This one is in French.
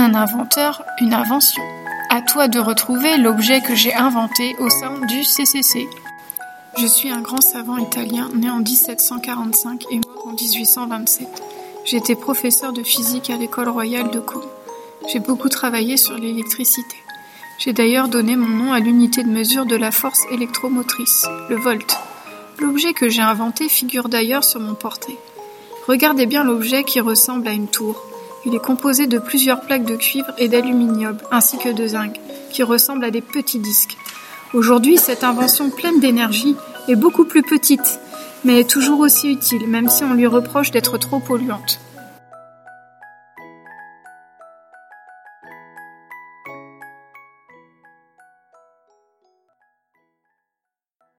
Un inventeur, une invention. À toi de retrouver l'objet que j'ai inventé au sein du CCC. Je suis un grand savant italien né en 1745 et mort en 1827. J'étais professeur de physique à l'école royale de Côme. J'ai beaucoup travaillé sur l'électricité. J'ai d'ailleurs donné mon nom à l'unité de mesure de la force électromotrice, le volt. L'objet que j'ai inventé figure d'ailleurs sur mon portrait. Regardez bien l'objet qui ressemble à une tour. Il est composé de plusieurs plaques de cuivre et d'aluminium, ainsi que de zinc, qui ressemblent à des petits disques. Aujourd'hui, cette invention pleine d'énergie est beaucoup plus petite, mais toujours aussi utile, même si on lui reproche d'être trop polluante.